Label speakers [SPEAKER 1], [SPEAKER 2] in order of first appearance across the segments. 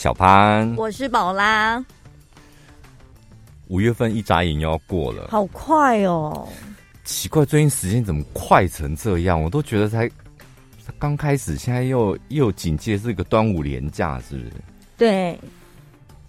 [SPEAKER 1] 小潘，
[SPEAKER 2] 我是宝拉。
[SPEAKER 1] 五月份一眨眼又要过了，
[SPEAKER 2] 好快哦！
[SPEAKER 1] 奇怪，最近时间怎么快成这样？我都觉得才刚开始，现在又又紧接这个端午连假，是不是？
[SPEAKER 2] 对。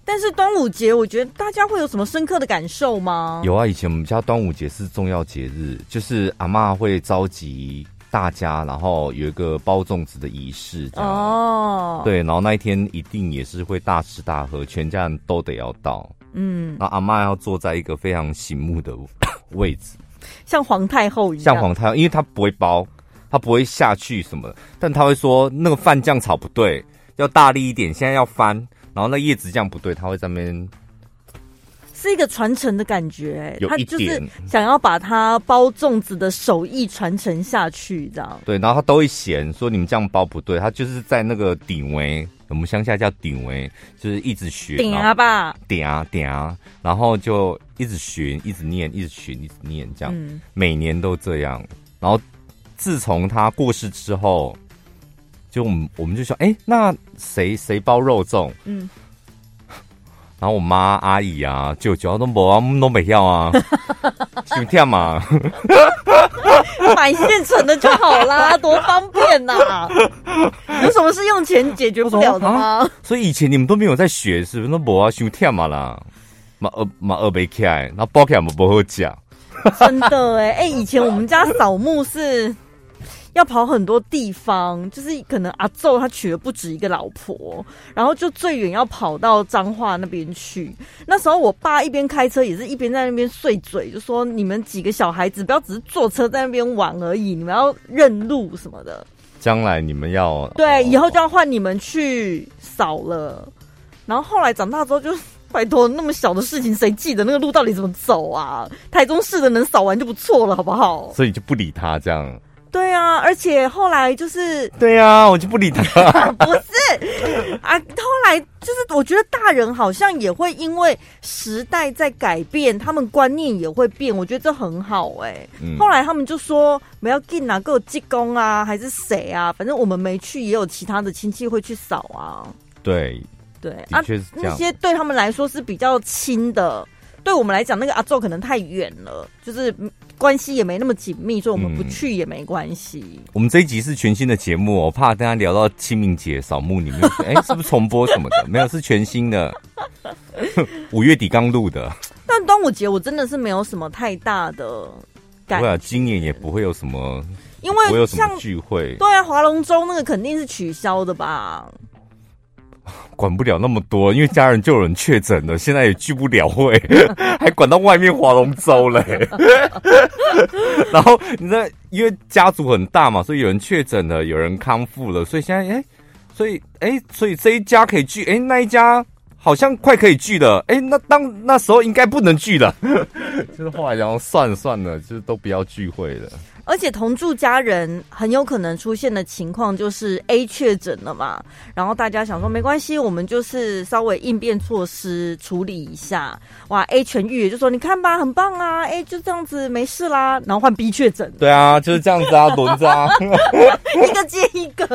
[SPEAKER 2] 但是端午节，我觉得大家会有什么深刻的感受吗？
[SPEAKER 1] 有啊，以前我们家端午节是重要节日，就是阿妈会召集。大家，然后有一个包粽子的仪式，这样。哦，对，然后那一天一定也是会大吃大喝，全家人都得要到，嗯，然后阿妈要坐在一个非常醒目的 位置，
[SPEAKER 2] 像皇太后一样，
[SPEAKER 1] 像皇太后，因为她不会包，她不会下去什么，但她会说那个饭酱炒不对，要大力一点，现在要翻，然后那叶子酱不对，她会在那边。
[SPEAKER 2] 是一个传承的感觉，他就是想要把他包粽子的手艺传承下去，这样。
[SPEAKER 1] 对，然后他都会嫌说你们这样包不对，他就是在那个顶围，我们乡下叫顶围，就是一直学
[SPEAKER 2] 顶啊吧，
[SPEAKER 1] 顶啊顶啊，然后就一直学，一直念，一直学，一直念，这样，嗯、每年都这样。然后自从他过世之后，就我们我们就说，哎、欸，那谁谁包肉粽？嗯。然后我妈、阿姨啊、舅舅都无啊，都没要啊，就这样嘛，
[SPEAKER 2] 买现成的就好啦，多方便呐、啊！有什么是用钱解决不了的吗？啊、
[SPEAKER 1] 所以以前你们都没有在学，是不是？都无啊，就这样嘛啦，嘛二嘛二没开，那包起来嘛不好讲。
[SPEAKER 2] 真的哎哎、欸，以前我们家扫墓是。要跑很多地方，就是可能阿祖他娶了不止一个老婆，然后就最远要跑到彰化那边去。那时候我爸一边开车，也是一边在那边碎嘴，就说：“你们几个小孩子不要只是坐车在那边玩而已，你们要认路什么的。
[SPEAKER 1] 将来你们要
[SPEAKER 2] 对，以后就要换你们去扫了。然后后来长大之后就，就拜托那么小的事情，谁记得那个路到底怎么走啊？台中市的能扫完就不错了，好不好？
[SPEAKER 1] 所以就不理他这样。”
[SPEAKER 2] 对啊，而且后来就是
[SPEAKER 1] 对啊，我就不理他。
[SPEAKER 2] 不是啊，后来就是我觉得大人好像也会因为时代在改变，他们观念也会变。我觉得这很好哎、欸。嗯、后来他们就说没要进哪个济公啊，还是谁啊？反正我们没去，也有其他的亲戚会去扫啊。
[SPEAKER 1] 对
[SPEAKER 2] 对啊，那些对他们来说是比较亲的，对我们来讲，那个阿昼可能太远了，就是。关系也没那么紧密，所以我们不去也没关系、嗯。我们
[SPEAKER 1] 这一集是全新的节目，我怕大家聊到清明节扫墓，你们 哎，是不是重播什么的？没有，是全新的。五月底刚录的。
[SPEAKER 2] 但端午节我真的是没有什么太大的感觉。
[SPEAKER 1] 不会啊，今年也不会有什么，
[SPEAKER 2] 因为
[SPEAKER 1] 不会有什么聚会。
[SPEAKER 2] 对啊，划龙舟那个肯定是取消的吧。
[SPEAKER 1] 管不了那么多，因为家人就有人确诊了，现在也聚不了会，还管到外面划龙舟嘞。然后你知道，因为家族很大嘛，所以有人确诊了，有人康复了，所以现在哎、欸，所以哎、欸，所以这一家可以聚，哎、欸，那一家好像快可以聚了，哎、欸，那当那时候应该不能聚了，就是后来然后算了算了，就是都不要聚会了。
[SPEAKER 2] 而且同住家人很有可能出现的情况就是 A 确诊了嘛，然后大家想说没关系，我们就是稍微应变措施处理一下。哇，A 痊愈就说你看吧，很棒啊，A 就这样子没事啦。然后换 B 确诊，
[SPEAKER 1] 对啊，就是这样子啊，轮着啊，
[SPEAKER 2] 一个接一个，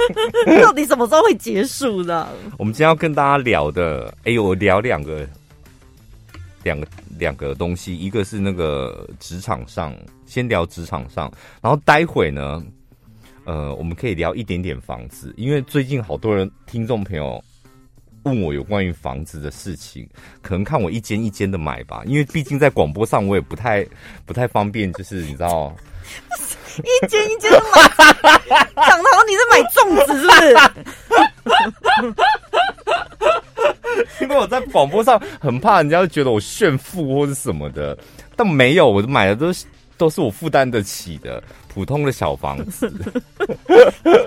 [SPEAKER 2] 到底什么时候会结束呢？
[SPEAKER 1] 我们今天要跟大家聊的，哎呦，我聊两个，两个。两个东西，一个是那个职场上，先聊职场上，然后待会呢，呃，我们可以聊一点点房子，因为最近好多人听众朋友问我有关于房子的事情，可能看我一间一间的买吧，因为毕竟在广播上我也不太不太方便，就是你知道，
[SPEAKER 2] 一间一间的买，讲的好像你是买粽子是不是？
[SPEAKER 1] 因为我在广播上很怕人家觉得我炫富或者什么的，但没有，我买的都是都是我负担得起的普通的小房子。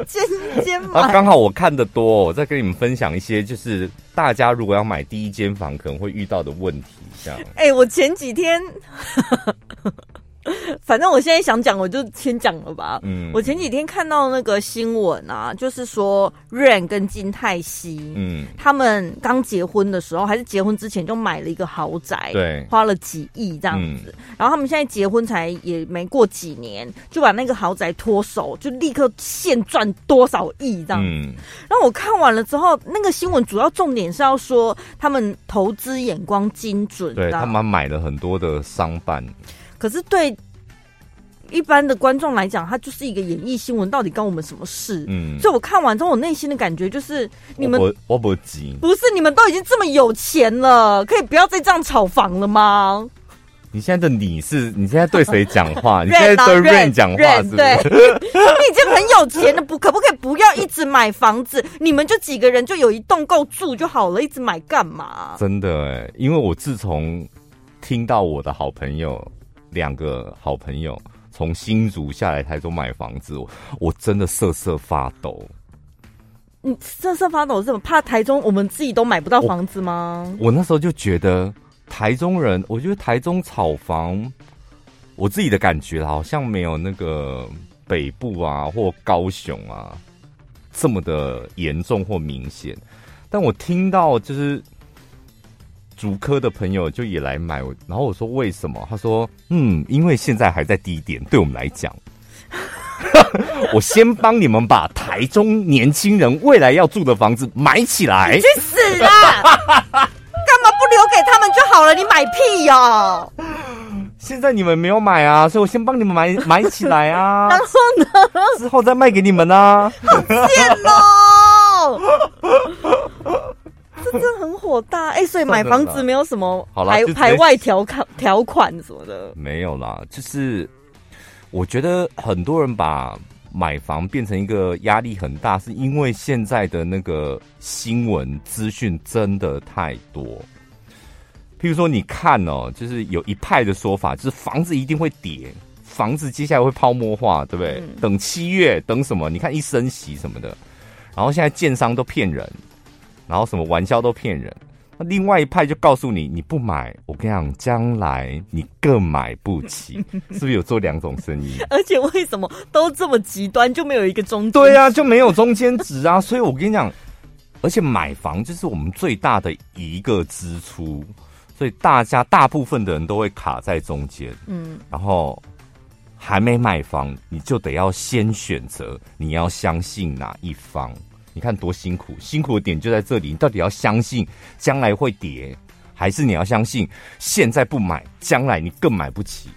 [SPEAKER 2] 间间买，
[SPEAKER 1] 啊，刚好我看的多，我再跟你们分享一些，就是大家如果要买第一间房可能会遇到的问题，这样。
[SPEAKER 2] 哎、欸，我前几天 反正我现在想讲，我就先讲了吧。
[SPEAKER 1] 嗯，
[SPEAKER 2] 我前几天看到那个新闻啊，就是说 Rain 跟金泰熙，嗯，他们刚结婚的时候，还是结婚之前就买了一个豪宅，
[SPEAKER 1] 对，花
[SPEAKER 2] 了几亿这样子。嗯、然后他们现在结婚才也没过几年，就把那个豪宅脱手，就立刻现赚多少亿这样子。嗯、然后我看完了之后，那个新闻主要重点是要说他们投资眼光精准，
[SPEAKER 1] 对他们买了很多的商办。
[SPEAKER 2] 可是对一般的观众来讲，它就是一个演艺新闻，到底关我们什么事？嗯，所以我看完之后，我内心的感觉就是，你们
[SPEAKER 1] 我我不急，
[SPEAKER 2] 不是你们都已经这么有钱了，可以不要再这样炒房了吗？
[SPEAKER 1] 你现在的你是你现在对谁讲话？你现在对 Rain 讲话是不是？
[SPEAKER 2] 对，你已经很有钱了，不可不可以不要一直买房子？你们就几个人就有一栋够住就好了，一直买干嘛？
[SPEAKER 1] 真的哎，因为我自从听到我的好朋友。两个好朋友从新竹下来台中买房子，我，我真的瑟瑟发抖。
[SPEAKER 2] 你瑟瑟发抖是什么？怕台中我们自己都买不到房子吗？
[SPEAKER 1] 我，我那时候就觉得台中人，我觉得台中炒房，我自己的感觉好像没有那个北部啊或高雄啊这么的严重或明显。但我听到就是。竹科的朋友就也来买，然后我说为什么？他说嗯，因为现在还在低点，对我们来讲，我先帮你们把台中年轻人未来要住的房子买起
[SPEAKER 2] 来。去死啦！干嘛不留给他们就好了？你买屁哟、哦！
[SPEAKER 1] 现在你们没有买啊，所以我先帮你们买 买起来啊。
[SPEAKER 2] 然后呢？
[SPEAKER 1] 之后再卖给你们啊。
[SPEAKER 2] 好贱哦！这真的很火大哎、欸，所以买房子没有什么排排外条款条款什么的，
[SPEAKER 1] 没有啦。就是我觉得很多人把买房变成一个压力很大，是因为现在的那个新闻资讯真的太多。譬如说，你看哦，就是有一派的说法，就是房子一定会跌，房子接下来会泡沫化，对不对？嗯、等七月，等什么？你看一升息什么的，然后现在建商都骗人。然后什么玩笑都骗人，那另外一派就告诉你，你不买，我跟你讲，将来你更买不起，是不是有做两种生意？
[SPEAKER 2] 而且为什么都这么极端，就没有一个中间？
[SPEAKER 1] 对啊，就没有中间值啊！所以我跟你讲，而且买房就是我们最大的一个支出，所以大家大部分的人都会卡在中间。嗯，然后还没买房，你就得要先选择你要相信哪一方。你看多辛苦，辛苦的点就在这里。你到底要相信将来会跌，还是你要相信现在不买，将来你更买不起？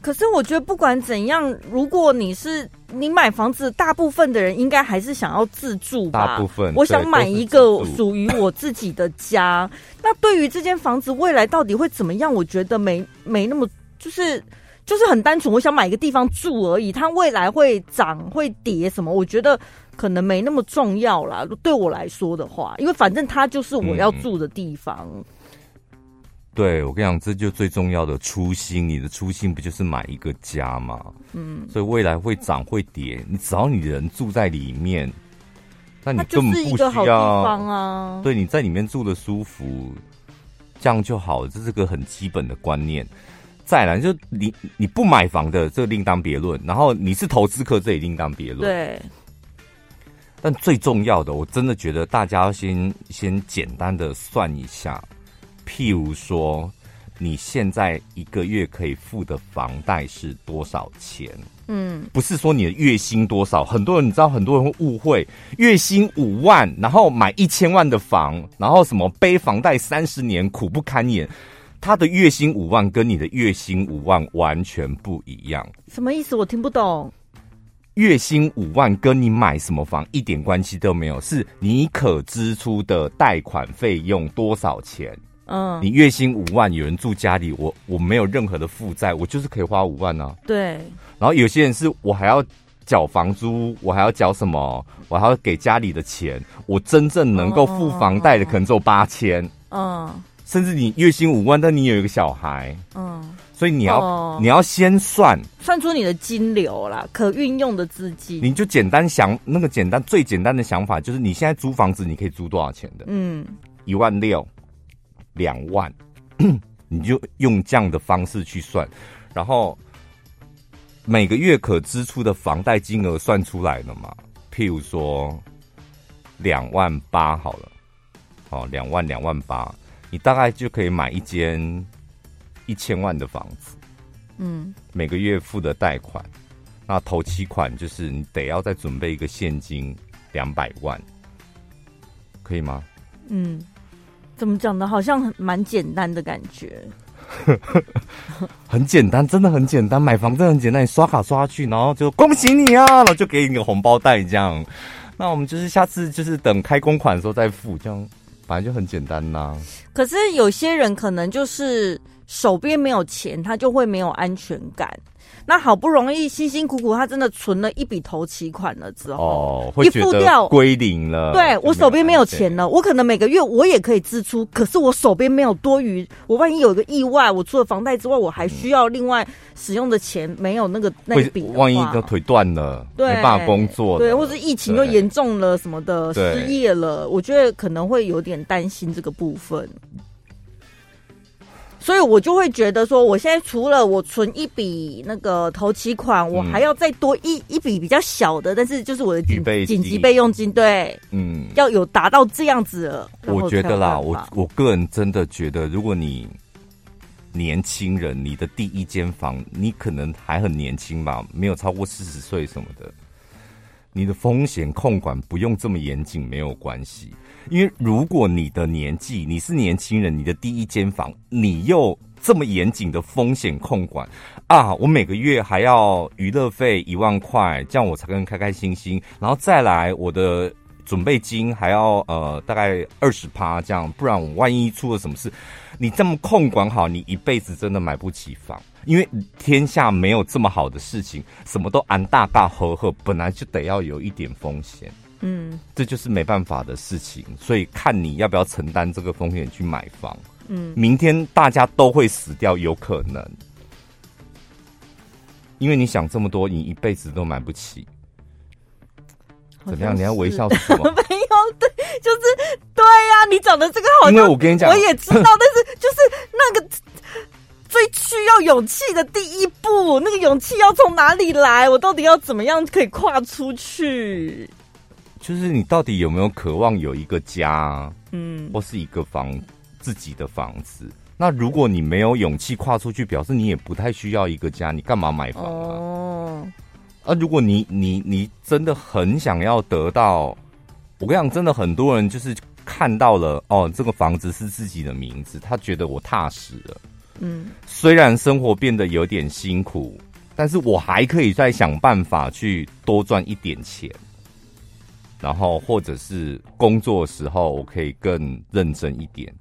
[SPEAKER 2] 可是我觉得不管怎样，如果你是你买房子，大部分的人应该还是想要自住吧？
[SPEAKER 1] 大部分，
[SPEAKER 2] 我想买一个属于我自己的家。那对于这间房子未来到底会怎么样？我觉得没没那么就是就是很单纯，我想买一个地方住而已。它未来会涨会跌什么？我觉得。可能没那么重要啦，对我来说的话，因为反正它就是我要住的地方。嗯、
[SPEAKER 1] 对，我跟你讲，这就最重要的初心。你的初心不就是买一个家吗？嗯，所以未来会涨会跌，你只要你人住在里面，那你根本不需要。地方啊。对，你在里面住的舒服，这样就好了。这是个很基本的观念。再来，就你你不买房的，这另当别论。然后你是投资客，这也另当别论。
[SPEAKER 2] 对。
[SPEAKER 1] 但最重要的，我真的觉得大家要先先简单的算一下，譬如说，你现在一个月可以付的房贷是多少钱？嗯，不是说你的月薪多少，很多人你知道，很多人会误会，月薪五万，然后买一千万的房，然后什么背房贷三十年苦不堪言，他的月薪五万跟你的月薪五万完全不一样。
[SPEAKER 2] 什么意思？我听不懂。
[SPEAKER 1] 月薪五万跟你买什么房一点关系都没有，是你可支出的贷款费用多少钱？嗯，你月薪五万，有人住家里，我我没有任何的负债，我就是可以花五万呢、啊。
[SPEAKER 2] 对。
[SPEAKER 1] 然后有些人是我还要缴房租，我还要缴什么？我还要给家里的钱，我真正能够付房贷的可能只有八千。嗯。甚至你月薪五万，但你有一个小孩。嗯。所以你要、哦、你要先算
[SPEAKER 2] 算出你的金流啦，可运用的资金。
[SPEAKER 1] 你就简单想那个简单最简单的想法，就是你现在租房子，你可以租多少钱的？嗯，一万六，两万，你就用这样的方式去算。然后每个月可支出的房贷金额算出来了嘛？譬如说两万八好了，哦，两万两万八，你大概就可以买一间一千万的房子。嗯，每个月付的贷款，那头期款就是你得要再准备一个现金两百万，可以吗？
[SPEAKER 2] 嗯，怎么讲的？好像很蛮简单的感觉。
[SPEAKER 1] 很简单，真的很简单。买房真的很简单，你刷卡刷去，然后就恭喜你啊，然后就给你个红包袋这样。那我们就是下次就是等开工款的时候再付，这样反正就很简单呐、啊。
[SPEAKER 2] 可是有些人可能就是手边没有钱，他就会没有安全感。那好不容易辛辛苦苦，他真的存了一笔头期款了之后，
[SPEAKER 1] 哦，会觉得一付掉归零了。
[SPEAKER 2] 对，我手边没有钱了，我可能每个月我也可以支出，可是我手边没有多余。我万一有一个意外，我除了房贷之外，我还需要另外使用的钱，没有那个那笔。
[SPEAKER 1] 万一个腿断了，对，没办法工作，
[SPEAKER 2] 对，或者疫情又严重了什么的，失业了，我觉得可能会有点担心这个部分。所以我就会觉得说，我现在除了我存一笔那个头期款，我还要再多一一笔比较小的，但是就是我的紧紧急备用金，对，嗯，要有达到这样子了。
[SPEAKER 1] 我觉得啦，我我个人真的觉得，如果你年轻人，你的第一间房，你可能还很年轻吧，没有超过四十岁什么的，你的风险控管不用这么严谨，没有关系。因为如果你的年纪，你是年轻人，你的第一间房，你又这么严谨的风险控管啊，我每个月还要娱乐费一万块，这样我才能开开心心，然后再来我的准备金还要呃大概二十趴这样，不然我万一出了什么事，你这么控管好，你一辈子真的买不起房，因为天下没有这么好的事情，什么都安大大合合，本来就得要有一点风险。嗯，这就是没办法的事情，所以看你要不要承担这个风险去买房。嗯，明天大家都会死掉，有可能，因为你想这么多，你一辈子都买不起。怎么样？你要微笑什么？
[SPEAKER 2] 没有，对，就是对呀、啊。你讲的这个好像，
[SPEAKER 1] 因为我跟你讲，
[SPEAKER 2] 我也知道，但是就是那个最需要勇气的第一步，那个勇气要从哪里来？我到底要怎么样可以跨出去？
[SPEAKER 1] 就是你到底有没有渴望有一个家，嗯，或是一个房自己的房子？那如果你没有勇气跨出去，表示你也不太需要一个家，你干嘛买房啊？哦，啊，如果你你你真的很想要得到，我跟你讲，真的很多人就是看到了哦，这个房子是自己的名字，他觉得我踏实了，嗯，虽然生活变得有点辛苦，但是我还可以再想办法去多赚一点钱。然后，或者是工作时候，我可以更认真一点。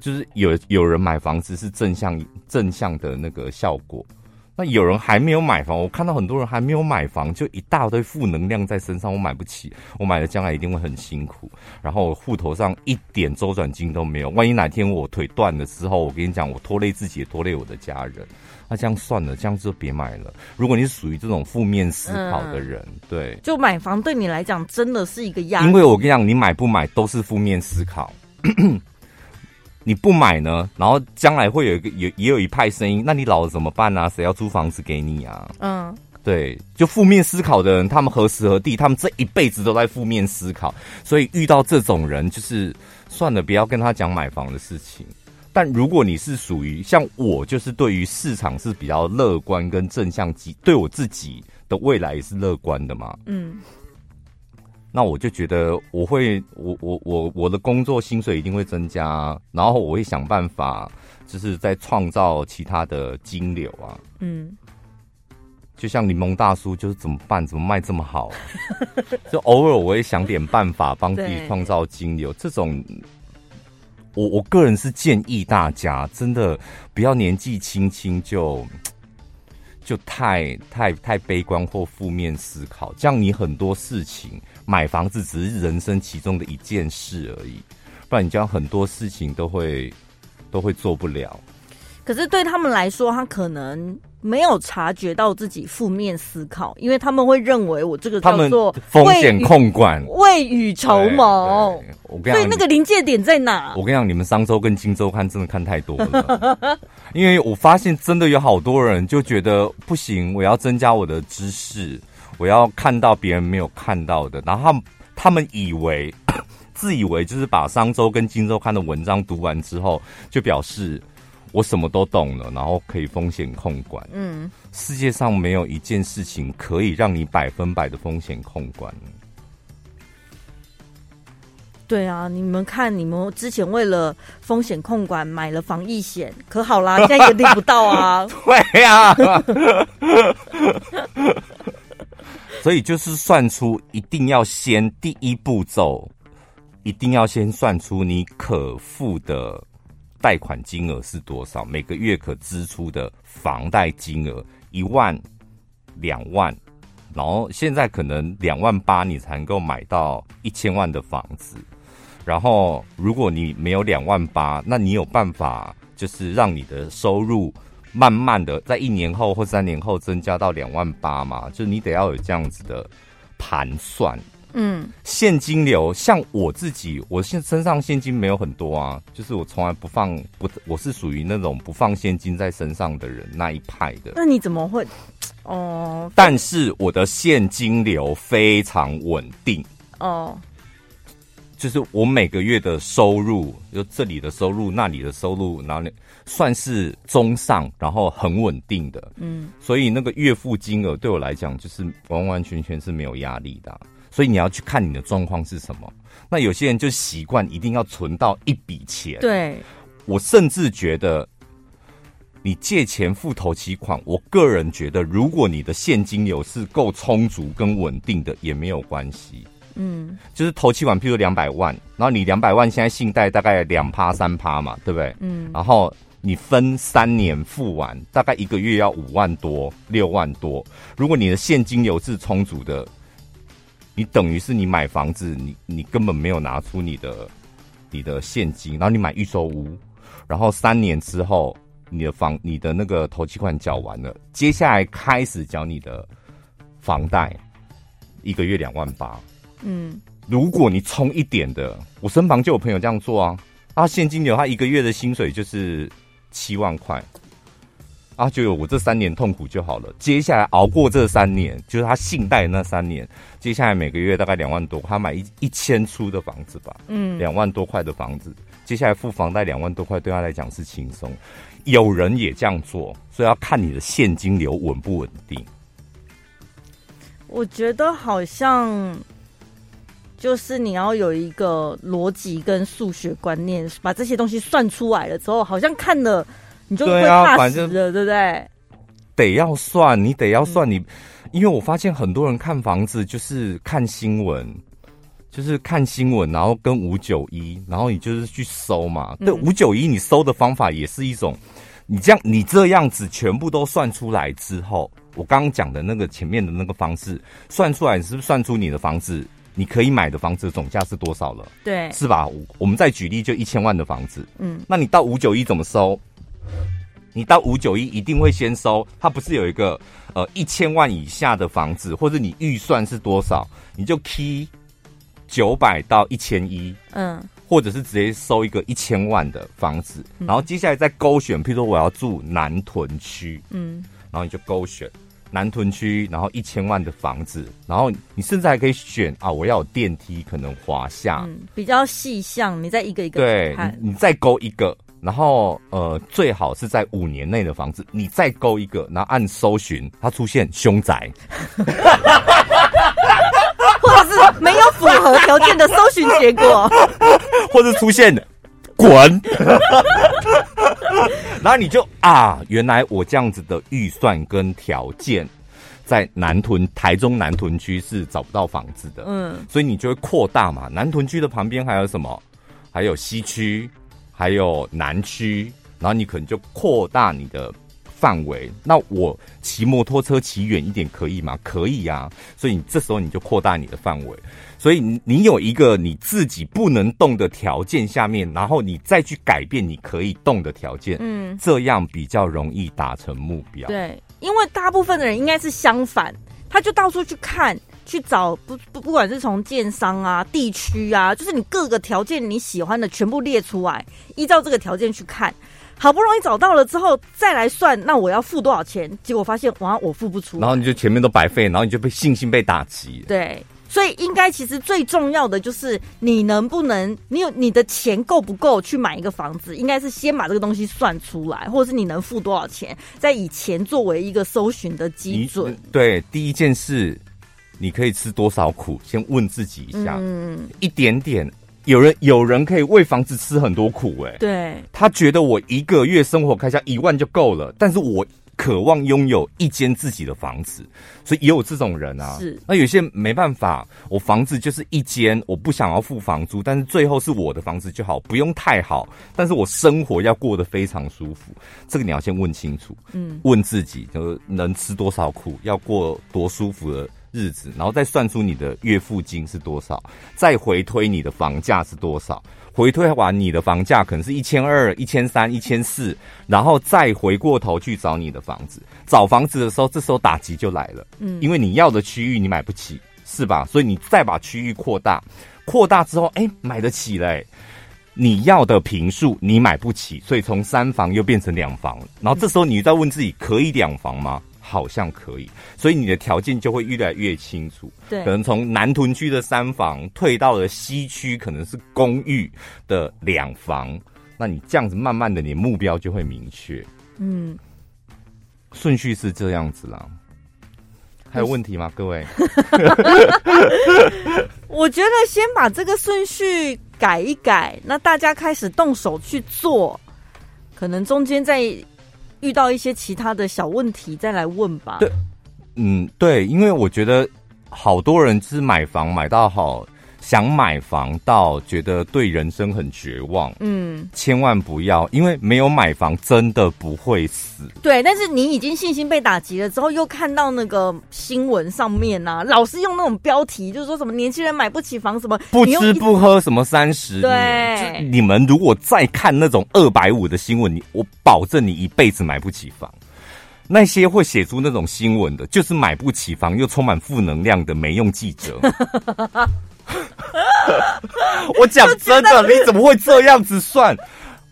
[SPEAKER 1] 就是有有人买房子是正向正向的那个效果，那有人还没有买房，我看到很多人还没有买房，就一大堆负能量在身上。我买不起，我买了将来一定会很辛苦。然后户头上一点周转金都没有，万一哪天我腿断了之后，我跟你讲，我拖累自己，也拖累我的家人。那这样算了，这样就别买了。如果你是属于这种负面思考的人，嗯、对，
[SPEAKER 2] 就买房对你来讲真的是一个压力。
[SPEAKER 1] 因为我跟你讲，你买不买都是负面思考。你不买呢，然后将来会有一个有也有一派声音，那你老了怎么办啊？谁要租房子给你啊？嗯，对，就负面思考的人，他们何时何地，他们这一辈子都在负面思考。所以遇到这种人，就是算了，不要跟他讲买房的事情。但如果你是属于像我，就是对于市场是比较乐观跟正向积，对我自己的未来也是乐观的嘛。嗯，那我就觉得我会，我我我我的工作薪水一定会增加，然后我会想办法，就是在创造其他的金流啊。嗯，就像柠檬大叔，就是怎么办？怎么卖这么好？就偶尔我会想点办法帮自己创造金流，这种。我我个人是建议大家，真的不要年纪轻轻就就太太太悲观或负面思考，这样你很多事情买房子只是人生其中的一件事而已，不然你这样很多事情都会都会做不了。
[SPEAKER 2] 可是对他们来说，他可能没有察觉到自己负面思考，因为他们会认为我这个叫做
[SPEAKER 1] 风险控管、
[SPEAKER 2] 未雨绸缪。
[SPEAKER 1] 我跟你讲，
[SPEAKER 2] 所以那个临界点在哪？
[SPEAKER 1] 我跟你讲，你们商周跟荆州看真的看太多了，因为我发现真的有好多人就觉得不行，我要增加我的知识，我要看到别人没有看到的，然后他们他们以为 自以为就是把商周跟荆州刊的文章读完之后，就表示。我什么都懂了，然后可以风险控管。嗯，世界上没有一件事情可以让你百分百的风险控管。
[SPEAKER 2] 对啊，你们看，你们之前为了风险控管买了防疫险，可好啦，现在也领不到啊。
[SPEAKER 1] 对啊，所以就是算出，一定要先第一步骤，一定要先算出你可付的。贷款金额是多少？每个月可支出的房贷金额一万、两万，然后现在可能两万八你才能够买到一千万的房子。然后如果你没有两万八，那你有办法就是让你的收入慢慢的在一年后或三年后增加到两万八嘛？就你得要有这样子的盘算。嗯，现金流像我自己，我现身上现金没有很多啊，就是我从来不放不，我是属于那种不放现金在身上的人那一派的。
[SPEAKER 2] 那你怎么会？哦，
[SPEAKER 1] 但是我的现金流非常稳定哦，就是我每个月的收入，就这里的收入，那里的收入，然后算是中上，然后很稳定的。嗯，所以那个月付金额对我来讲，就是完完全全是没有压力的。所以你要去看你的状况是什么。那有些人就习惯一定要存到一笔钱。
[SPEAKER 2] 对，
[SPEAKER 1] 我甚至觉得，你借钱付头期款，我个人觉得，如果你的现金流是够充足跟稳定的，也没有关系。嗯，就是头期款，譬如两百万，然后你两百万现在信贷大概两趴三趴嘛，对不对？嗯，然后你分三年付完，大概一个月要五万多六万多。如果你的现金流是充足的。你等于是你买房子，你你根本没有拿出你的你的现金，然后你买预售屋，然后三年之后你的房你的那个头期款缴完了，接下来开始缴你的房贷，一个月两万八。嗯，如果你充一点的，我身旁就有朋友这样做啊，他现金流他一个月的薪水就是七万块。啊，就有我这三年痛苦就好了。接下来熬过这三年，就是他信贷那三年，接下来每个月大概两万多，他买一一千出的房子吧，嗯，两万多块的房子，接下来付房贷两万多块，对他来讲是轻松。有人也这样做，所以要看你的现金流稳不稳定。
[SPEAKER 2] 我觉得好像就是你要有一个逻辑跟数学观念，把这些东西算出来了之后，好像看了。你就会怕死了，对啊，对不对？
[SPEAKER 1] 得要算，你得要算你，嗯、因为我发现很多人看房子就是看新闻，就是看新闻，然后跟五九一，然后你就是去搜嘛。对，五九一你搜的方法也是一种，你这样你这样子全部都算出来之后，我刚刚讲的那个前面的那个方式算出来，你是不是算出你的房子你可以买的房子总价是多少了？
[SPEAKER 2] 对，
[SPEAKER 1] 是吧？我们再举例，就一千万的房子，嗯，那你到五九一怎么搜？你到五九一一定会先收，它不是有一个呃一千万以下的房子，或者你预算是多少，你就 key 九百到一千一，嗯，或者是直接收一个一千万的房子，然后接下来再勾选，譬如说我要住南屯区，嗯，然后你就勾选南屯区，然后一千万的房子，然后你甚至还可以选啊，我要有电梯，可能华夏，嗯，
[SPEAKER 2] 比较细项，你再一个一个
[SPEAKER 1] 对，你，你再勾一个。然后，呃，最好是在五年内的房子，你再勾一个，然后按搜寻，它出现凶宅，
[SPEAKER 2] 或者是没有符合条件的搜寻结果，
[SPEAKER 1] 或者出现滚，然后你就啊，原来我这样子的预算跟条件，在南屯、台中南屯区是找不到房子的，嗯，所以你就会扩大嘛。南屯区的旁边还有什么？还有西区。还有南区，然后你可能就扩大你的范围。那我骑摩托车骑远一点可以吗？可以呀、啊。所以你这时候你就扩大你的范围。所以你有一个你自己不能动的条件下面，然后你再去改变你可以动的条件，嗯，这样比较容易达成目标。
[SPEAKER 2] 对，因为大部分的人应该是相反，他就到处去看。去找不不不管是从建商啊、地区啊，就是你各个条件你喜欢的全部列出来，依照这个条件去看，好不容易找到了之后再来算，那我要付多少钱？结果发现哇，我付不出，
[SPEAKER 1] 然后你就前面都白费，然后你就被信心被打击。
[SPEAKER 2] 对，所以应该其实最重要的就是你能不能，你有你的钱够不够去买一个房子？应该是先把这个东西算出来，或者是你能付多少钱，再以钱作为一个搜寻的基准。
[SPEAKER 1] 对，第一件事。你可以吃多少苦？先问自己一下。嗯，一点点。有人有人可以为房子吃很多苦，欸，哎，
[SPEAKER 2] 对。
[SPEAKER 1] 他觉得我一个月生活开销一万就够了，但是我渴望拥有一间自己的房子，所以也有这种人啊。
[SPEAKER 2] 是。
[SPEAKER 1] 那有些没办法，我房子就是一间，我不想要付房租，但是最后是我的房子就好，不用太好，但是我生活要过得非常舒服。这个你要先问清楚。嗯。问自己，就是能吃多少苦，要过多舒服的日子，然后再算出你的月付金是多少，再回推你的房价是多少，回推完你的房价可能是一千二、一千三、一千四，然后再回过头去找你的房子。找房子的时候，这时候打击就来了，嗯，因为你要的区域你买不起，是吧？所以你再把区域扩大，扩大之后，哎，买得起嘞。你要的平数你买不起，所以从三房又变成两房，然后这时候你再问自己，可以两房吗？好像可以，所以你的条件就会越来越清楚。
[SPEAKER 2] 对，
[SPEAKER 1] 可能从南屯区的三房退到了西区，可能是公寓的两房。那你这样子慢慢的，你目标就会明确。嗯，顺序是这样子啦。还有问题吗，各位？
[SPEAKER 2] 我觉得先把这个顺序改一改，那大家开始动手去做，可能中间再。遇到一些其他的小问题再来问吧。
[SPEAKER 1] 对，嗯，对，因为我觉得好多人是买房买到好，想买房到觉得对人生很绝望。嗯，千万不要，因为没有买房真的不会死。
[SPEAKER 2] 对，但是你已经信心被打击了之后，又看到那个新闻上面啊，老是用那种标题，就是说什么年轻人买不起房，什么
[SPEAKER 1] 不吃不喝什么三十年。
[SPEAKER 2] 对，
[SPEAKER 1] 你们如果再看那种二百五的新闻，你我保证你一辈子买不起房。那些会写出那种新闻的，就是买不起房又充满负能量的没用记者。我讲真的，你怎么会这样子算？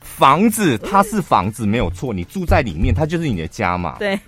[SPEAKER 1] 房子它是房子没有错，你住在里面，它就是你的家嘛。
[SPEAKER 2] 对，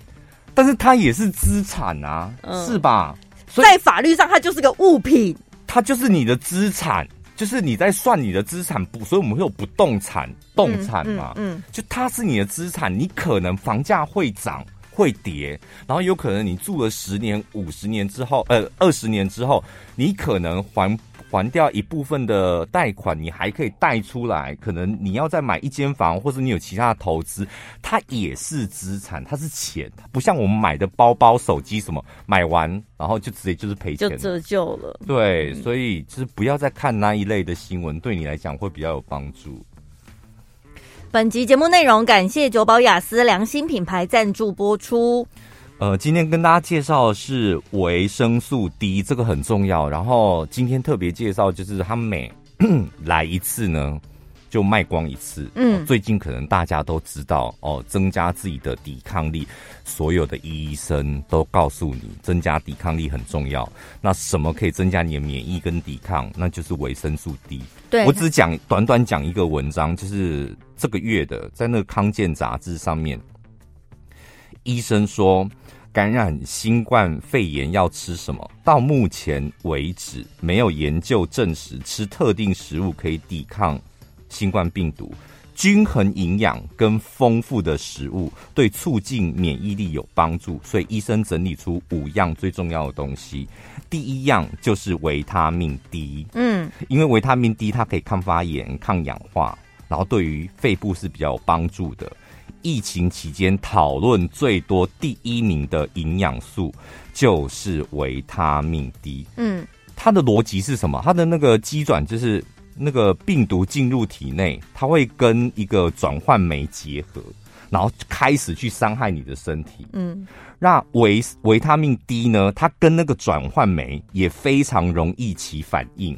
[SPEAKER 1] 但是它也是资产啊，嗯、是吧？
[SPEAKER 2] 在法律上，它就是个物品，
[SPEAKER 1] 它就是你的资产，就是你在算你的资产，不，所以我们会有不动产、动产嘛。嗯，嗯嗯就它是你的资产，你可能房价会涨。会跌，然后有可能你住了十年、五十年之后，呃，二十年之后，你可能还还掉一部分的贷款，你还可以贷出来。可能你要再买一间房，或者你有其他的投资，它也是资产，它是钱，它不像我们买的包包、手机什么，买完然后就直接就是赔钱，
[SPEAKER 2] 就折旧了。
[SPEAKER 1] 对，所以就是不要再看那一类的新闻，对你来讲会比较有帮助。
[SPEAKER 2] 本集节目内容感谢九宝雅思良心品牌赞助播出。
[SPEAKER 1] 呃，今天跟大家介绍的是维生素 D，这个很重要。然后今天特别介绍就是它每 来一次呢，就卖光一次。嗯，最近可能大家都知道哦，增加自己的抵抗力，所有的医生都告诉你，增加抵抗力很重要。那什么可以增加你的免疫跟抵抗？那就是维生素 D。
[SPEAKER 2] 对，
[SPEAKER 1] 我只讲短短讲一个文章，就是。这个月的，在那个康健杂志上面，医生说感染新冠肺炎要吃什么？到目前为止，没有研究证实吃特定食物可以抵抗新冠病毒。均衡营养跟丰富的食物对促进免疫力有帮助，所以医生整理出五样最重要的东西。第一样就是维他命 D，嗯，因为维他命 D 它可以抗发炎、抗氧化。然后对于肺部是比较有帮助的。疫情期间讨论最多第一名的营养素就是维他命 D。嗯，它的逻辑是什么？它的那个基转就是那个病毒进入体内，它会跟一个转换酶结合，然后开始去伤害你的身体。嗯，那维维他命 D 呢？它跟那个转换酶也非常容易起反应。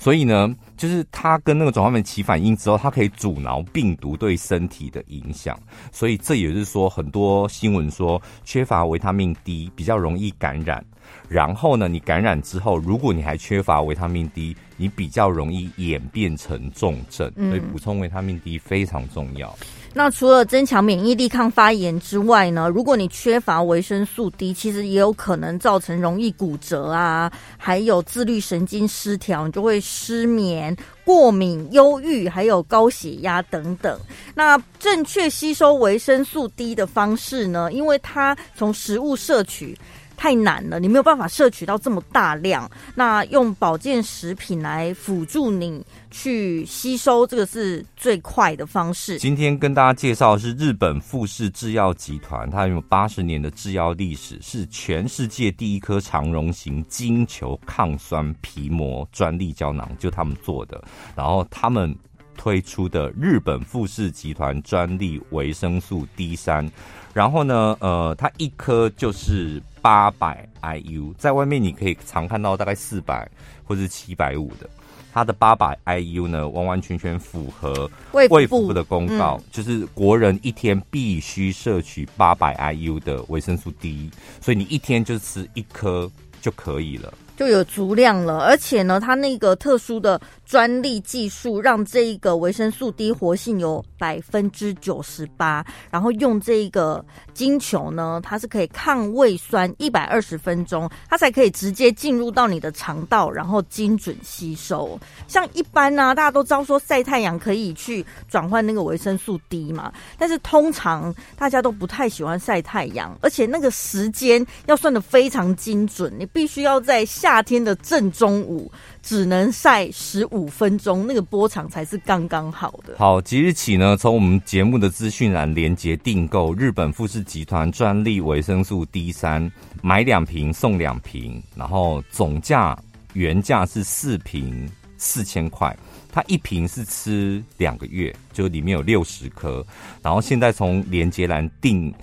[SPEAKER 1] 所以呢，就是它跟那个转化酶起反应之后，它可以阻挠病毒对身体的影响。所以这也是说，很多新闻说缺乏维他命 D 比较容易感染。然后呢，你感染之后，如果你还缺乏维他命 D，你比较容易演变成重症。所以补充维他命 D 非常重要。
[SPEAKER 2] 那除了增强免疫力、抗发炎之外呢，如果你缺乏维生素 D，其实也有可能造成容易骨折啊，还有自律神经失调，你就会失眠、过敏、忧郁，还有高血压等等。那正确吸收维生素 D 的方式呢？因为它从食物摄取。太难了，你没有办法摄取到这么大量。那用保健食品来辅助你去吸收，这个是最快的方式。
[SPEAKER 1] 今天跟大家介绍是日本富士制药集团，它有八十年的制药历史，是全世界第一颗长绒型金球抗酸皮膜专利胶囊，就他们做的。然后他们推出的日本富士集团专利维生素 D 三。然后呢，呃，它一颗就是八百 IU，在外面你可以常看到大概四百或者七百五的，它的八百 IU 呢，完完全全符合卫福部的公告，嗯，就是国人一天必须摄取八百 IU 的维生素 D，所以你一天就吃一颗就可以了。
[SPEAKER 2] 就有足量了，而且呢，它那个特殊的专利技术，让这一个维生素 D 活性有百分之九十八。然后用这一个金球呢，它是可以抗胃酸一百二十分钟，它才可以直接进入到你的肠道，然后精准吸收。像一般呢、大家都知道说晒太阳可以去转换那个维生素 D 嘛，但是通常大家都不太喜欢晒太阳，而且那个时间要算得非常精准，你必须要在夏。夏天的正中午，只能晒十五分钟，那个波长才是刚刚好的。
[SPEAKER 1] 好，即日起呢，从我们节目的资讯栏连接订购日本富士集团专利维生素 D 三，买两瓶送两瓶，然后总价原价是四瓶四千块，它一瓶是吃两个月，就里面有六十颗，然后现在从连接栏订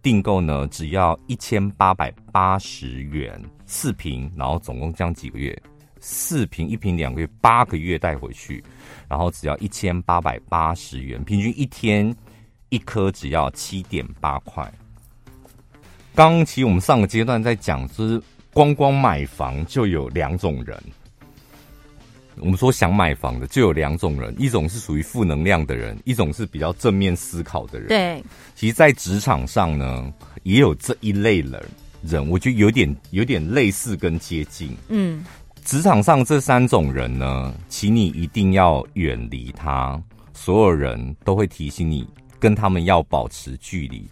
[SPEAKER 1] 订购呢，只要一千八百八十元。四瓶，然后总共这样几个月？四瓶，一瓶两个月，八个月带回去，然后只要一千八百八十元，平均一天一颗只要七点八块。刚其实我们上个阶段在讲，就是光光买房就有两种人。我们说想买房的就有两种人，一种是属于负能量的人，一种是比较正面思考的人。
[SPEAKER 2] 对，
[SPEAKER 1] 其实，在职场上呢，也有这一类人。人，我觉得有点有点类似跟接近。嗯，职场上这三种人呢，请你一定要远离他。所有人都会提醒你，跟他们要保持距离。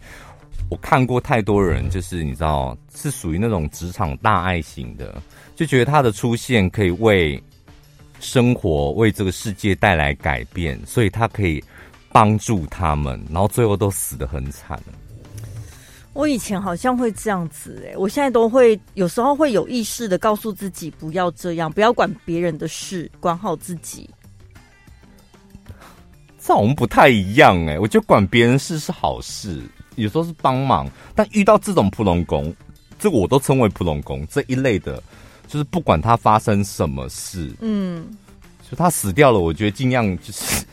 [SPEAKER 1] 我看过太多人，就是你知道，是属于那种职场大爱型的，就觉得他的出现可以为生活、为这个世界带来改变，所以他可以帮助他们，然后最后都死得很惨。
[SPEAKER 2] 我以前好像会这样子哎、欸，我现在都会有时候会有意识的告诉自己不要这样，不要管别人的事，管好自己。
[SPEAKER 1] 这我们不太一样哎、欸，我觉得管别人事是好事，有时候是帮忙，但遇到这种普龙工，这个我都称为普龙工这一类的，就是不管他发生什么事，嗯，就他死掉了，我觉得尽量就是。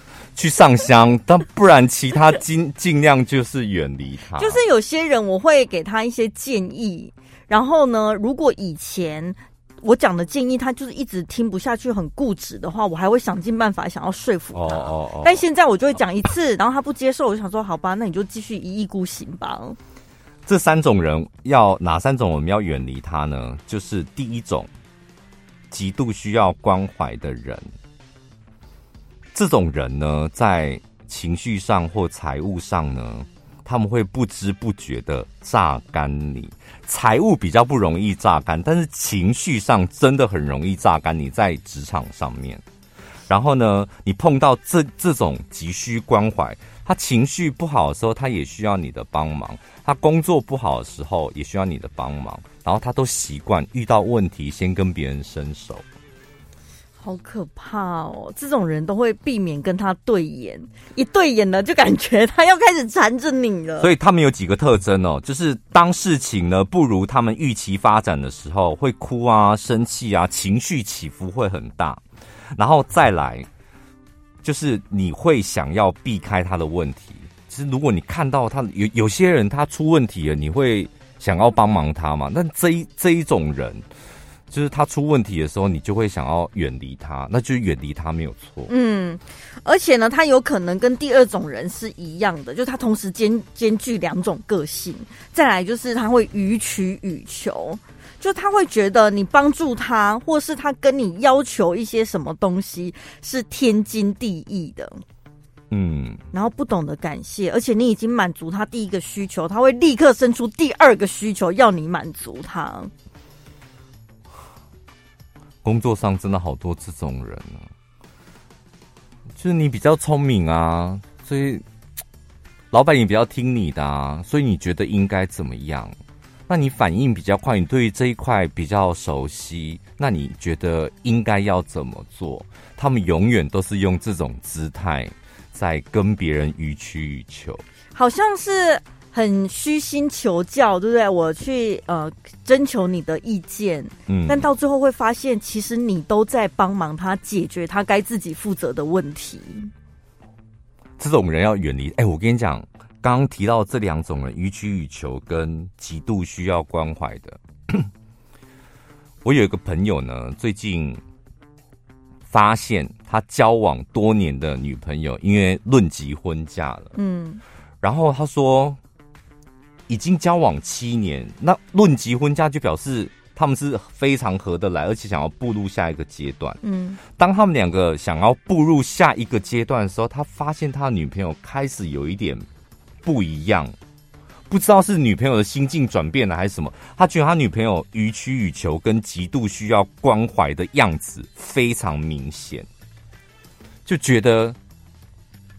[SPEAKER 1] 去上香，但不然其他尽尽量就是远离他。
[SPEAKER 2] 就是有些人我会给他一些建议，然后呢，如果以前我讲的建议他就是一直听不下去，很固执的话，我还会想尽办法想要说服他。哦哦哦。但现在我就会讲一次，然后他不接受，我就想说好吧，那你就继续一意孤行吧。
[SPEAKER 1] 这三种人要哪三种我们要远离他呢？就是第一种，极度需要关怀的人。这种人呢，在情绪上或财务上呢，他们会不知不觉的榨干你。财务比较不容易榨干，但是情绪上真的很容易榨干你。在职场上面，然后呢，你碰到这这种急需关怀，他情绪不好的时候，他也需要你的帮忙；他工作不好的时候，也需要你的帮忙。然后他都习惯遇到问题先跟别人伸手。
[SPEAKER 2] 好可怕哦！这种人都会避免跟他对眼，一对眼了就感觉他要开始缠着你了。
[SPEAKER 1] 所以他们有几个特征哦，就是当事情呢不如他们预期发展的时候，会哭啊、生气啊，情绪起伏会很大。然后再来，就是你会想要避开他的问题。其实如果你看到他有有些人他出问题了，你会想要帮忙他嘛？那这一这一种人。就是他出问题的时候，你就会想要远离他，那就是远离他没有错。
[SPEAKER 2] 嗯，而且呢，他有可能跟第二种人是一样的，就是他同时兼兼具两种个性。再来就是他会予取予求，就他会觉得你帮助他，或是他跟你要求一些什么东西是天经地义的。
[SPEAKER 1] 嗯，
[SPEAKER 2] 然后不懂得感谢，而且你已经满足他第一个需求，他会立刻生出第二个需求要你满足他。
[SPEAKER 1] 工作上真的好多这种人啊，就是你比较聪明啊，所以老板也比较听你的啊，所以你觉得应该怎么样？那你反应比较快，你对于这一块比较熟悉，那你觉得应该要怎么做？他们永远都是用这种姿态在跟别人予取予求，
[SPEAKER 2] 好像是。很虚心求教，对不对？我去呃征求你的意见，嗯，但到最后会发现，其实你都在帮忙他解决他该自己负责的问题。
[SPEAKER 1] 这种人要远离。哎、欸，我跟你讲，刚刚提到这两种人，予取予求跟极度需要关怀的。我有一个朋友呢，最近发现他交往多年的女朋友因为论及婚嫁了，嗯，然后他说。已经交往七年，那论及婚嫁就表示他们是非常合得来，而且想要步入下一个阶段。嗯，当他们两个想要步入下一个阶段的时候，他发现他的女朋友开始有一点不一样，不知道是女朋友的心境转变了还是什么。他觉得他女朋友予取予求跟极度需要关怀的样子非常明显，就觉得，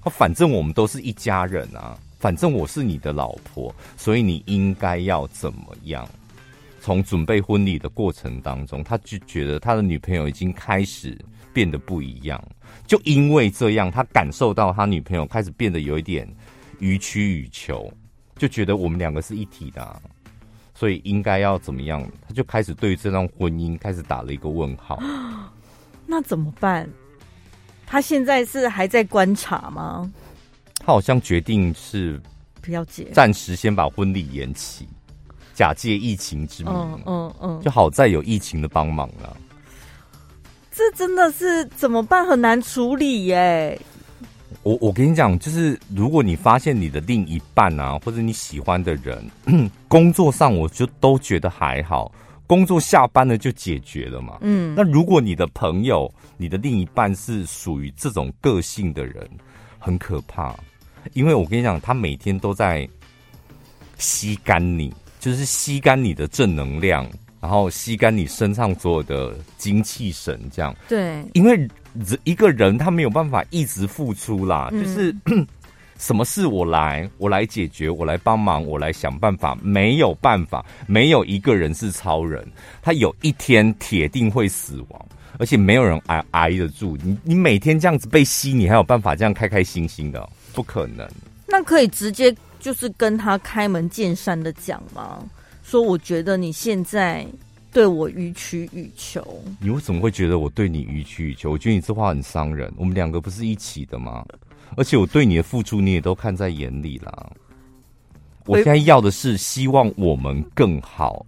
[SPEAKER 1] 反正我们都是一家人啊。反正我是你的老婆，所以你应该要怎么样？从准备婚礼的过程当中，他就觉得他的女朋友已经开始变得不一样。就因为这样，他感受到他女朋友开始变得有一点予取予求，就觉得我们两个是一体的，所以应该要怎么样？他就开始对这段婚姻开始打了一个问号。
[SPEAKER 2] 那怎么办？他现在是还在观察吗？
[SPEAKER 1] 他好像决定是
[SPEAKER 2] 不要结，
[SPEAKER 1] 暂时先把婚礼延期，假借疫情之名。嗯嗯嗯，就好在有疫情的帮忙了。
[SPEAKER 2] 这真的是怎么办？很难处理耶。
[SPEAKER 1] 我我跟你讲，就是如果你发现你的另一半啊，或者你喜欢的人，工作上我就都觉得还好，工作下班了就解决了嘛。嗯，那如果你的朋友、你的另一半是属于这种个性的人，很可怕。因为我跟你讲，他每天都在吸干你，就是吸干你的正能量，然后吸干你身上所有的精气神，这样。
[SPEAKER 2] 对，
[SPEAKER 1] 因为一个人他没有办法一直付出啦，嗯、就是什么事我来，我来解决，我来帮忙，我来想办法，没有办法，没有一个人是超人，他有一天铁定会死亡，而且没有人挨挨得住。你你每天这样子被吸，你还有办法这样开开心心的？不可能，
[SPEAKER 2] 那可以直接就是跟他开门见山的讲吗？说我觉得你现在对我予取予求。
[SPEAKER 1] 你为什么会觉得我对你予取予求？我觉得你这话很伤人。我们两个不是一起的吗？而且我对你的付出你也都看在眼里啦。我现在要的是希望我们更好，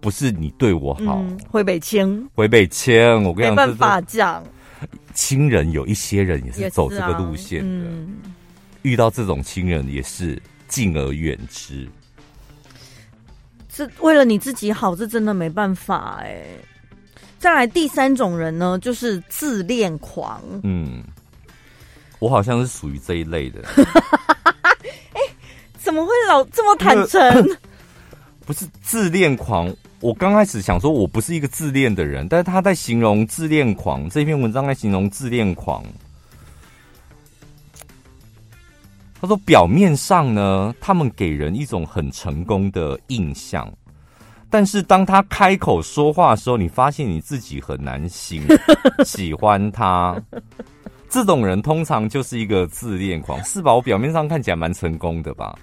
[SPEAKER 1] 不是你对我好。嗯、
[SPEAKER 2] 回北京，
[SPEAKER 1] 回北京，我跟你讲，
[SPEAKER 2] 没办法讲。
[SPEAKER 1] 亲人有一些人也是走这个路线的，嗯、遇到这种亲人也是敬而远之。
[SPEAKER 2] 这为了你自己好，这真的没办法哎。再来第三种人呢，就是自恋狂。
[SPEAKER 1] 嗯，我好像是属于这一类的。
[SPEAKER 2] 哎，怎么会老这么坦诚？
[SPEAKER 1] 不是自恋狂。我刚开始想说，我不是一个自恋的人，但是他在形容自恋狂这篇文章，在形容自恋狂。他说，表面上呢，他们给人一种很成功的印象，但是当他开口说话的时候，你发现你自己很难喜 喜欢他。这种人通常就是一个自恋狂，是吧？我表面上看起来蛮成功的吧？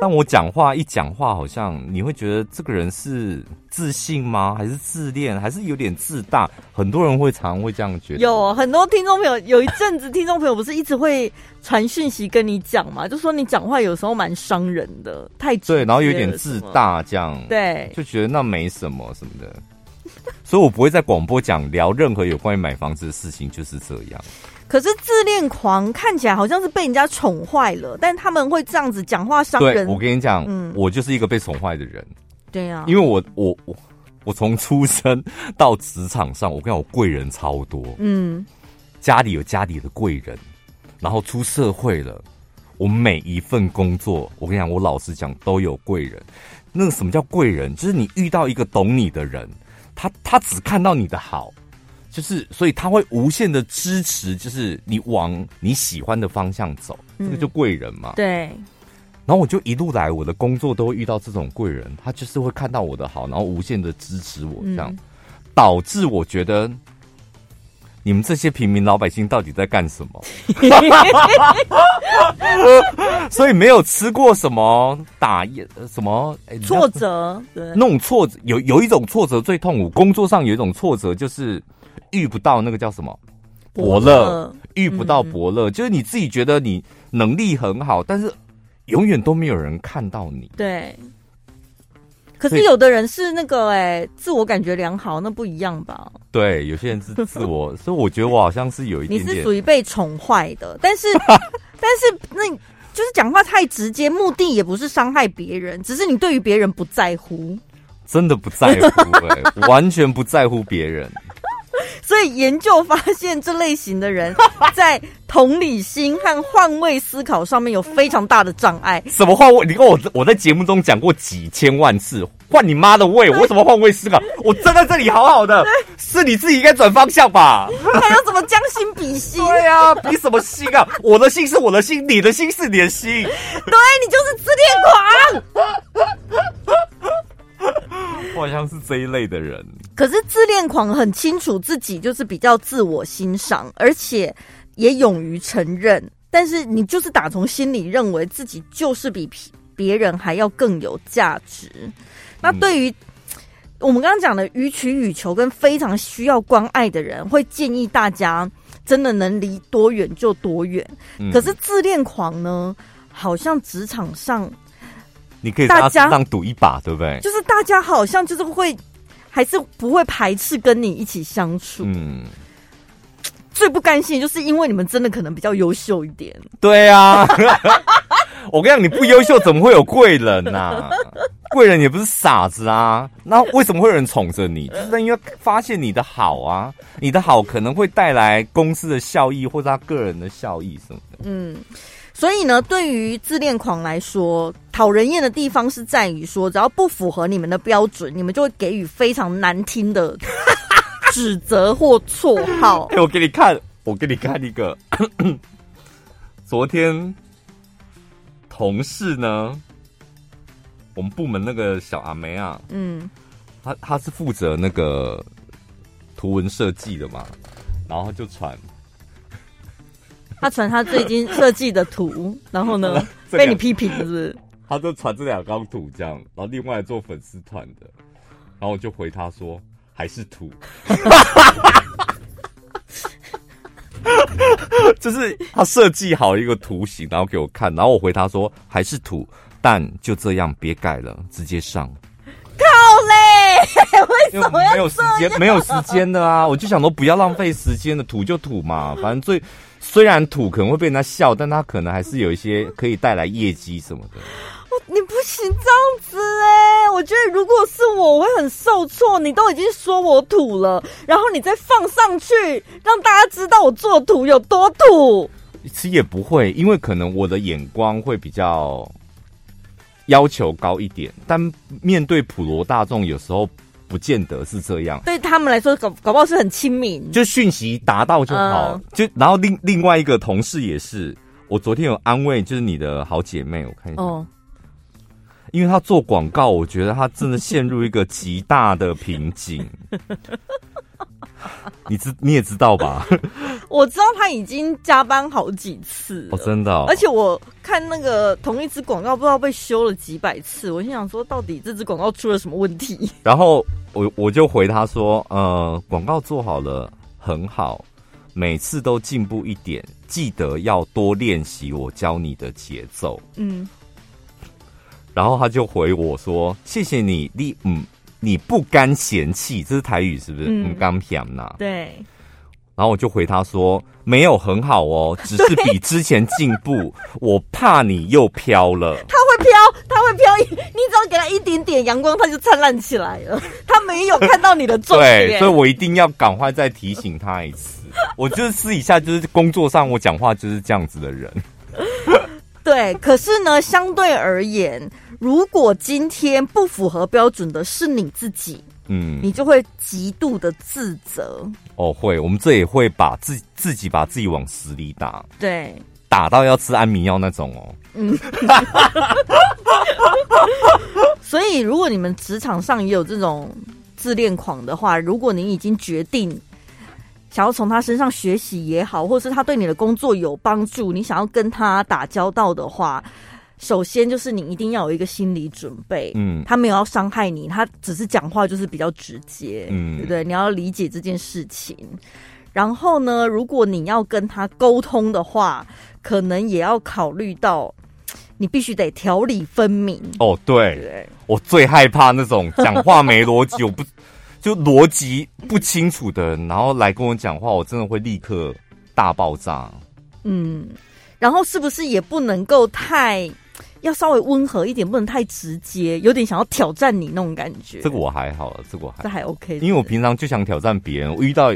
[SPEAKER 1] 但我讲话一讲话，好像你会觉得这个人是自信吗？还是自恋？还是有点自大？很多人会常常会这样觉得。
[SPEAKER 2] 有很多听众朋友，有一阵子听众朋友不是一直会传讯息跟你讲嘛，就说你讲话有时候蛮伤人的，太
[SPEAKER 1] 对，然后有点自大，这样
[SPEAKER 2] 对，
[SPEAKER 1] 就觉得那没什么什么的。所以我不会在广播讲聊任何有关于买房子的事情，就是这样。
[SPEAKER 2] 可是自恋狂看起来好像是被人家宠坏了，但他们会这样子讲话伤人。
[SPEAKER 1] 对，我跟你讲，嗯，我就是一个被宠坏的人。
[SPEAKER 2] 对呀、啊，
[SPEAKER 1] 因为我我我我从出生到职场上，我跟你讲，我贵人超多。嗯，家里有家里的贵人，然后出社会了，我每一份工作，我跟你讲，我老实讲都有贵人。那个什么叫贵人？就是你遇到一个懂你的人，他他只看到你的好。就是，所以他会无限的支持，就是你往你喜欢的方向走，这个就贵人嘛。
[SPEAKER 2] 对。
[SPEAKER 1] 然后我就一路来，我的工作都会遇到这种贵人，他就是会看到我的好，然后无限的支持我，这样导致我觉得你们这些平民老百姓到底在干什么？所以没有吃过什么打什么
[SPEAKER 2] 挫折，对，
[SPEAKER 1] 那种挫折有有一种挫折最痛苦，工作上有一种挫折就是。遇不到那个叫什么伯乐，遇不到伯乐，就是你自己觉得你能力很好，但是永远都没有人看到你。
[SPEAKER 2] 对，可是有的人是那个哎、欸，自我感觉良好，那不一样吧？
[SPEAKER 1] 对，有些人是自我，所以我觉得我好像是有一点点，
[SPEAKER 2] 你是属于被宠坏的，但是 但是那就是讲话太直接，目的也不是伤害别人，只是你对于别人不在乎，
[SPEAKER 1] 真的不在乎、欸，哎，完全不在乎别人。
[SPEAKER 2] 所以研究发现，这类型的人 在同理心和换位思考上面有非常大的障碍。
[SPEAKER 1] 什么换位？你跟我我在节目中讲过几千万次，换你妈的位！我怎么换位思考？我站在这里好好的，是你自己应该转方向吧？
[SPEAKER 2] 还要怎么将心比心？
[SPEAKER 1] 对呀、啊，比什么心啊？我的心是我的心，你的心是你的心。对，
[SPEAKER 2] 你就是自恋狂。
[SPEAKER 1] 我好像是这一类的人。
[SPEAKER 2] 可是自恋狂很清楚自己就是比较自我欣赏，而且也勇于承认。但是你就是打从心里认为自己就是比别人还要更有价值。那对于我们刚刚讲的予取予求跟非常需要关爱的人，会建议大家真的能离多远就多远。可是自恋狂呢，好像职场上
[SPEAKER 1] 你可以大家当赌一把，对不对？
[SPEAKER 2] 就是大家好像就是会。还是不会排斥跟你一起相处。嗯，最不甘心就是因为你们真的可能比较优秀一点。
[SPEAKER 1] 对啊，我跟你讲，你不优秀怎么会有贵人呐、啊？贵人也不是傻子啊。那为什么会有人宠着你？就是因为发现你的好啊，你的好可能会带来公司的效益或者他个人的效益什么的。嗯。
[SPEAKER 2] 所以呢，对于自恋狂来说，讨人厌的地方是在于说，只要不符合你们的标准，你们就会给予非常难听的 指责或绰号。
[SPEAKER 1] 哎、欸，我给你看，我给你看一个。昨天同事呢，我们部门那个小阿梅啊，嗯，他他是负责那个图文设计的嘛，然后就传。
[SPEAKER 2] 他传他最近设计的图，然后呢 被你批评是不是？
[SPEAKER 1] 他就传这两张图这样，然后另外做粉丝团的，然后我就回他说还是图，就是他设计好一个图形，然后给我看，然后我回他说还是图，但就这样别改了，直接上。
[SPEAKER 2] 靠嘞！为什么要
[SPEAKER 1] 没有时间？没有时间的啊！我就想说不要浪费时间的，土就土嘛，反正最。虽然土可能会被人家笑，但他可能还是有一些可以带来业绩什么的。
[SPEAKER 2] 你不行这样子哎、欸！我觉得如果是我，我会很受挫。你都已经说我土了，然后你再放上去，让大家知道我做土有多土。
[SPEAKER 1] 其实也不会，因为可能我的眼光会比较要求高一点，但面对普罗大众，有时候。不见得是这样，
[SPEAKER 2] 对他们来说，搞搞不好是很亲民，
[SPEAKER 1] 就讯息达到就好。呃、就然后另另外一个同事也是，我昨天有安慰，就是你的好姐妹，我看一下，哦、因为她做广告，我觉得她真的陷入一个极大的瓶颈。你知你也知道吧？
[SPEAKER 2] 我知道他已经加班好几次，
[SPEAKER 1] 哦，真的、哦，
[SPEAKER 2] 而且我。看那个同一支广告，不知道被修了几百次。我心想说，到底这支广告出了什么问题？
[SPEAKER 1] 然后我我就回他说，呃，广告做好了，很好，每次都进步一点，记得要多练习我教你的节奏。嗯。然后他就回我说：“谢谢你，你嗯，你不甘嫌弃，这是台语是不是？嗯，甘嫌呐。对。然后我就回他说：没有很好哦，只是比之前进步。我怕你又飘了。
[SPEAKER 2] 他会飘，他会飘，你只要给他一点点阳光，他就灿烂起来了。他没有看到你的重点，
[SPEAKER 1] 对，所以我一定要赶快再提醒他一次。我就是私底下就是工作上我讲话就是这样子的人。”
[SPEAKER 2] 对，可是呢，相对而言，如果今天不符合标准的是你自己，嗯，你就会极度的自责。
[SPEAKER 1] 哦，会，我们这也会把自自己把自己往死里打，
[SPEAKER 2] 对，
[SPEAKER 1] 打到要吃安眠药那种哦。嗯，
[SPEAKER 2] 所以如果你们职场上也有这种自恋狂的话，如果你已经决定。想要从他身上学习也好，或是他对你的工作有帮助，你想要跟他打交道的话，首先就是你一定要有一个心理准备。嗯，他没有要伤害你，他只是讲话就是比较直接。嗯，对不对？你要理解这件事情。然后呢，如果你要跟他沟通的话，可能也要考虑到，你必须得条理分明。
[SPEAKER 1] 哦，对，对我最害怕那种讲话没逻辑，我不。就逻辑不清楚的人，然后来跟我讲话，我真的会立刻大爆炸。
[SPEAKER 2] 嗯，然后是不是也不能够太，要稍微温和一点，不能太直接，有点想要挑战你那种感觉。
[SPEAKER 1] 这个我还好，这个我还
[SPEAKER 2] 这还 OK，
[SPEAKER 1] 因为我平常就想挑战别人。我遇到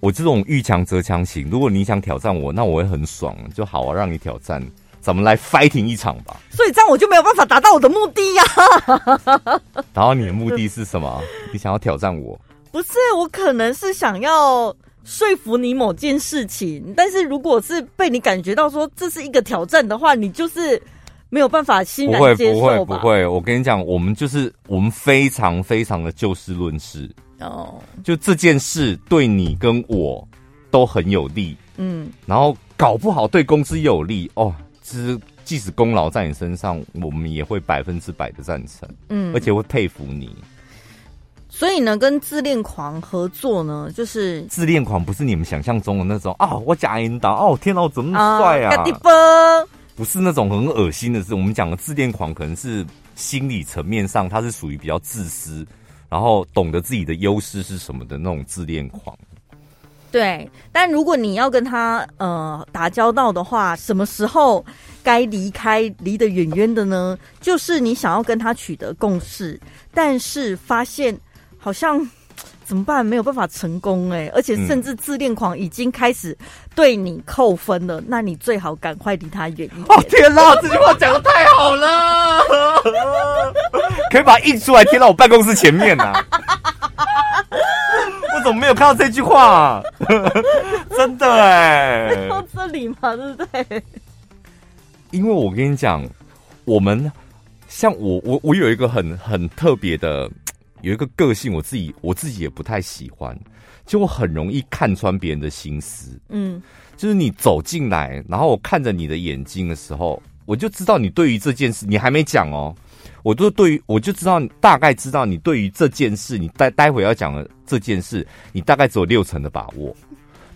[SPEAKER 1] 我这种遇强则强型，如果你想挑战我，那我会很爽，就好啊，让你挑战。咱们来 fighting 一场吧！
[SPEAKER 2] 所以这样我就没有办法达到我的目的呀、啊。
[SPEAKER 1] 然后你的目的是什么？你想要挑战我？
[SPEAKER 2] 不是，我可能是想要说服你某件事情。但是如果是被你感觉到说这是一个挑战的话，你就是没有办法欣然接受吧？
[SPEAKER 1] 不会，不会，不会。我跟你讲，我们就是我们非常非常的就事论事哦。就这件事对你跟我都很有利，嗯，然后搞不好对公司有利哦。其实，即使功劳在你身上，我们也会百分之百的赞成，嗯，而且会佩服你。
[SPEAKER 2] 所以呢，跟自恋狂合作呢，就是
[SPEAKER 1] 自恋狂不是你们想象中的那种啊，我假引导哦，天哪，我怎么那么帅啊？
[SPEAKER 2] 啊
[SPEAKER 1] 不是那种很恶心的事。我们讲的自恋狂，可能是心理层面上，他是属于比较自私，然后懂得自己的优势是什么的那种自恋狂。
[SPEAKER 2] 对，但如果你要跟他呃打交道的话，什么时候该离开，离得远远的呢？就是你想要跟他取得共识，但是发现好像怎么办？没有办法成功哎，而且甚至自恋狂已经开始对你扣分了，嗯、那你最好赶快离他远一点。
[SPEAKER 1] 哦天哪，这句话讲的太好了，可以把它印出来贴到我办公室前面呐、啊。我怎么没有看到这句话、啊？真的哎、欸，
[SPEAKER 2] 到这里嘛，对不对？
[SPEAKER 1] 因为我跟你讲，我们像我，我我有一个很很特别的，有一个个性，我自己我自己也不太喜欢，就我很容易看穿别人的心思。嗯，就是你走进来，然后我看着你的眼睛的时候，我就知道你对于这件事，你还没讲哦。我都对于，我就知道大概知道你对于这件事，你待待会要讲的这件事，你大概只有六成的把握。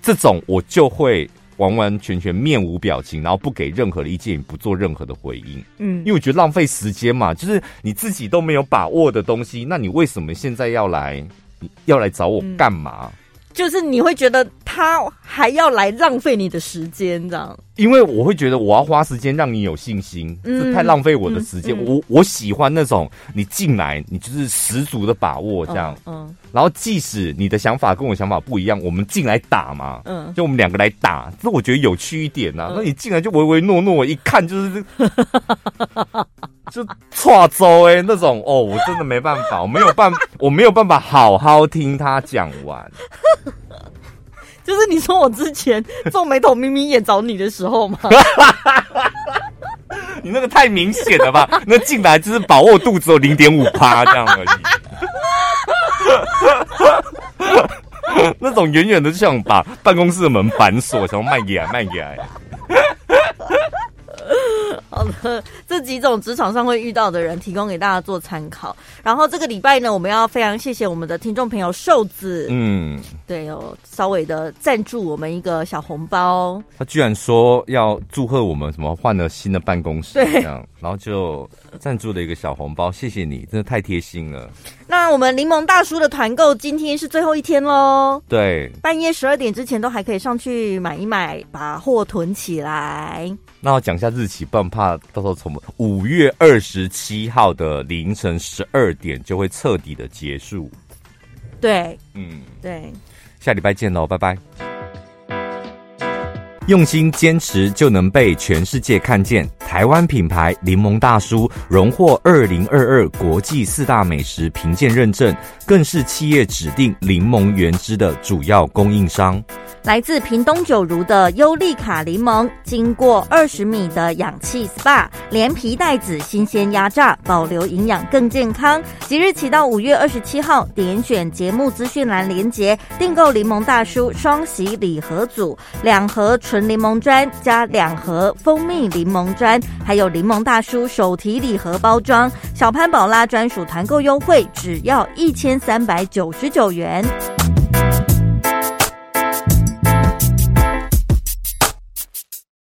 [SPEAKER 1] 这种我就会完完全全面无表情，然后不给任何的意见，不做任何的回应。嗯，因为我觉得浪费时间嘛，就是你自己都没有把握的东西，那你为什么现在要来要来找我干嘛？嗯
[SPEAKER 2] 就是你会觉得他还要来浪费你的时间，这样？
[SPEAKER 1] 因为我会觉得我要花时间让你有信心，这、嗯、太浪费我的时间。嗯嗯、我我喜欢那种你进来，你就是十足的把握这样。嗯。嗯然后即使你的想法跟我想法不一样，我们进来打嘛。嗯。就我们两个来打，这我觉得有趣一点呐、啊。那、嗯、你进来就唯唯诺诺，一看就是。就错周哎，那种哦，我真的没办法，我没有办，我没有办法好好听他讲完。
[SPEAKER 2] 就是你说我之前皱眉头、眯眯眼找你的时候吗？
[SPEAKER 1] 你那个太明显了吧？那进来就是把握度只有零点五趴这样而已。那种远远的就想把办公室的门反锁，想要卖给卖给。好
[SPEAKER 2] 的这几种职场上会遇到的人，提供给大家做参考。然后这个礼拜呢，我们要非常谢谢我们的听众朋友瘦子，嗯，对哦，稍微的赞助我们一个小红包。
[SPEAKER 1] 他居然说要祝贺我们什么换了新的办公室，这样，然后就赞助了一个小红包，谢谢你，真的太贴心了。
[SPEAKER 2] 那我们柠檬大叔的团购今天是最后一天喽，
[SPEAKER 1] 对，
[SPEAKER 2] 半夜十二点之前都还可以上去买一买，把货囤起来。
[SPEAKER 1] 那我讲一下日期，不然怕到时候从五月二十七号的凌晨十二点就会彻底的结束。
[SPEAKER 2] 对，嗯，对，
[SPEAKER 1] 下礼拜见喽，拜拜。用心坚持就能被全世界看见。台湾品牌柠檬大叔荣获二零二二国际四大美食评鉴认证，更是企业指定柠檬原汁的主要供应商。
[SPEAKER 2] 来自屏东九如的优利卡柠檬，经过二十米的氧气 SPA，连皮带籽新鲜压榨，保留营养更健康。即日起到五月二十七号，点选节目资讯栏连结，订购柠檬大叔双喜礼盒组，两盒纯柠檬砖加两盒蜂蜜柠檬砖，还有柠檬大叔手提礼盒包装，小潘宝拉专属团购优惠，只要一千三百九十九元。